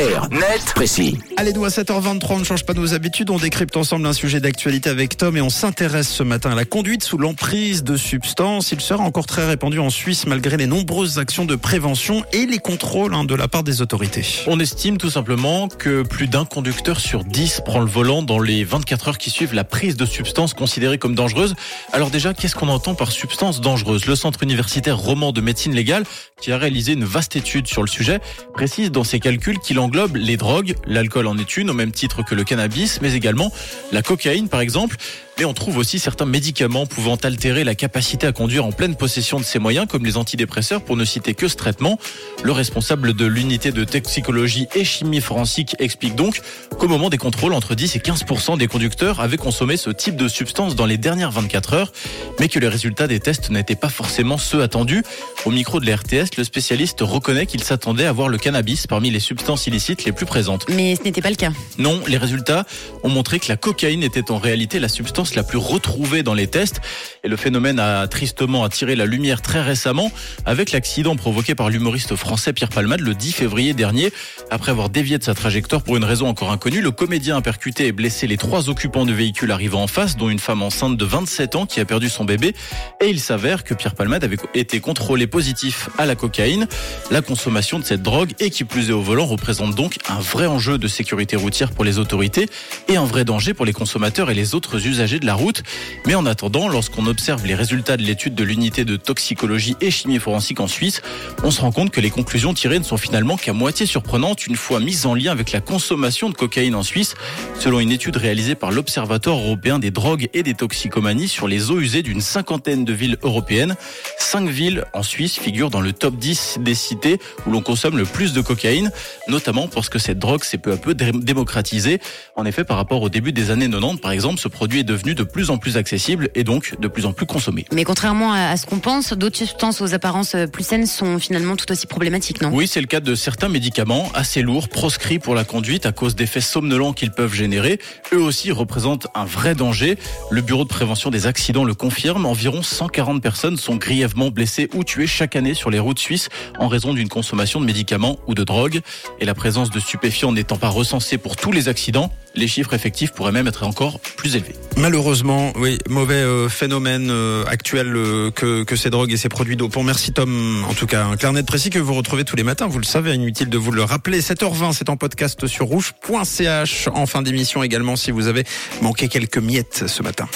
Clair, net, précis. Allez, nous à 7h23, on ne change pas nos habitudes. On décrypte ensemble un sujet d'actualité avec Tom et on s'intéresse ce matin à la conduite sous l'emprise de substances. Il sera encore très répandu en Suisse malgré les nombreuses actions de prévention et les contrôles hein, de la part des autorités. On estime tout simplement que plus d'un conducteur sur 10 prend le volant dans les 24 heures qui suivent la prise de substances considérées comme dangereuses. Alors déjà, qu'est-ce qu'on entend par substance dangereuse Le Centre universitaire roman de médecine légale, qui a réalisé une vaste étude sur le sujet, précise dans ses calculs qu'il les drogues, l'alcool en est une au même titre que le cannabis, mais également la cocaïne par exemple. Mais on trouve aussi certains médicaments pouvant altérer la capacité à conduire en pleine possession de ses moyens, comme les antidépresseurs, pour ne citer que ce traitement. Le responsable de l'unité de toxicologie et chimie forensique explique donc qu'au moment des contrôles, entre 10 et 15% des conducteurs avaient consommé ce type de substance dans les dernières 24 heures, mais que les résultats des tests n'étaient pas forcément ceux attendus. Au micro de la RTS, le spécialiste reconnaît qu'il s'attendait à voir le cannabis parmi les substances illicites les plus présentes. Mais ce n'était pas le cas. Non, les résultats ont montré que la cocaïne était en réalité la substance la plus retrouvée dans les tests. Et le phénomène a tristement attiré la lumière très récemment avec l'accident provoqué par l'humoriste français Pierre Palmade le 10 février dernier. Après avoir dévié de sa trajectoire pour une raison encore inconnue, le comédien a percuté et blessé les trois occupants du véhicule arrivant en face, dont une femme enceinte de 27 ans qui a perdu son bébé. Et il s'avère que Pierre Palmade avait été contrôlé positif à la cocaïne. La consommation de cette drogue et qui plus est au volant représente donc un vrai enjeu de sécurité routière pour les autorités et un vrai danger pour les consommateurs et les autres usagers de la route. Mais en attendant, lorsqu'on observe les résultats de l'étude de l'unité de toxicologie et chimie forensique en Suisse, on se rend compte que les conclusions tirées ne sont finalement qu'à moitié surprenantes une fois mises en lien avec la consommation de cocaïne en Suisse, selon une étude réalisée par l'Observatoire européen des drogues et des toxicomanies sur les eaux usées d'une cinquantaine de villes européennes. Cinq villes en Suisse figurent dans le top 10 des cités où l'on consomme le plus de cocaïne, notamment parce que cette drogue s'est peu à peu démocratisée. En effet, par rapport au début des années 90, par exemple, ce produit est devenu de plus en plus accessible et donc de plus en plus consommé. Mais contrairement à ce qu'on pense, d'autres substances aux apparences plus saines sont finalement tout aussi problématiques, non? Oui, c'est le cas de certains médicaments assez lourds, proscrits pour la conduite à cause d'effets somnolents qu'ils peuvent générer. Eux aussi représentent un vrai danger. Le Bureau de prévention des accidents le confirme. Environ 140 personnes sont grièvement blessées ou tuées chaque année sur les routes suisses en raison d'une consommation de médicaments ou de drogues. Et la présence de stupéfiants n'étant pas recensée pour tous les accidents, les chiffres effectifs pourraient même être encore plus élevés. Malheureusement, oui, mauvais euh, phénomène euh, actuel euh, que, que ces drogues et ces produits dopants. Merci Tom, en tout cas, un clair net précis que vous retrouvez tous les matins, vous le savez, inutile de vous le rappeler. 7h20, c'est en podcast sur rouge.ch, en fin d'émission également si vous avez manqué quelques miettes ce matin.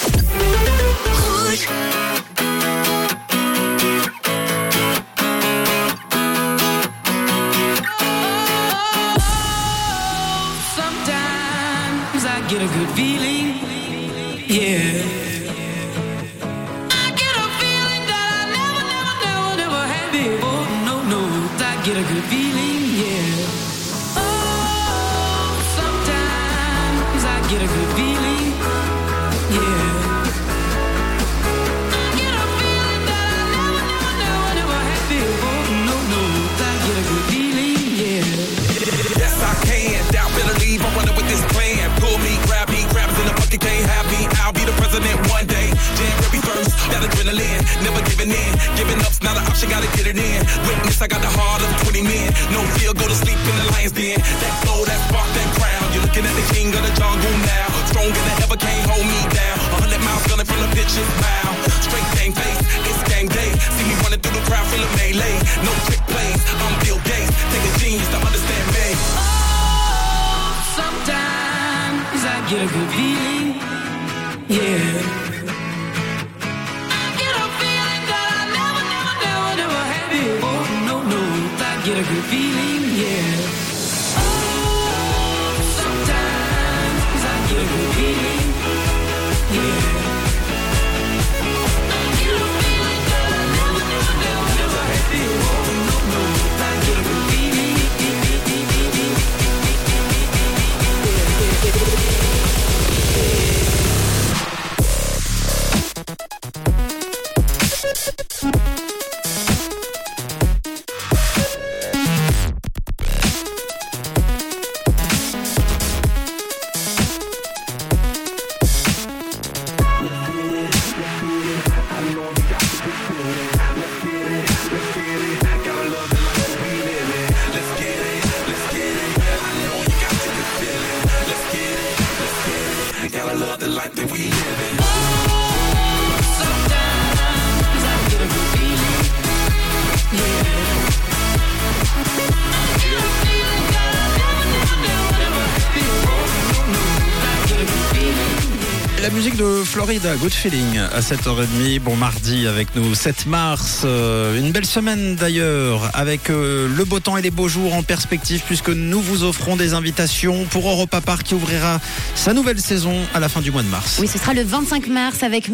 Get a good feeling. Yeah. I get a feeling that option, gotta get it in. Witness, I got the heart of 20 men. No fear, go to sleep in the lion's den. That flow, that spark, that crown. You're looking at the king of the jungle now. Stronger than ever, can't hold me down. A hundred miles gunning from the pitcher's mouth. Straight game face, it's game day. See me running through the crowd, feeling melee. No trick plays, I'm Bill Gates. Take a genius to understand me. Oh, Sometimes I get a good feeling. Yeah. I get a good feeling. Yeah. Oh, sometimes I get a good feeling. Yeah. La musique de Florida, Good Feeling, à 7h30, bon mardi avec nous, 7 mars, euh, une belle semaine d'ailleurs, avec euh, le beau temps et les beaux jours en perspective, puisque nous vous offrons des invitations pour Europa Park qui ouvrira sa nouvelle saison à la fin du mois de mars. Oui, ce sera le 25 mars avec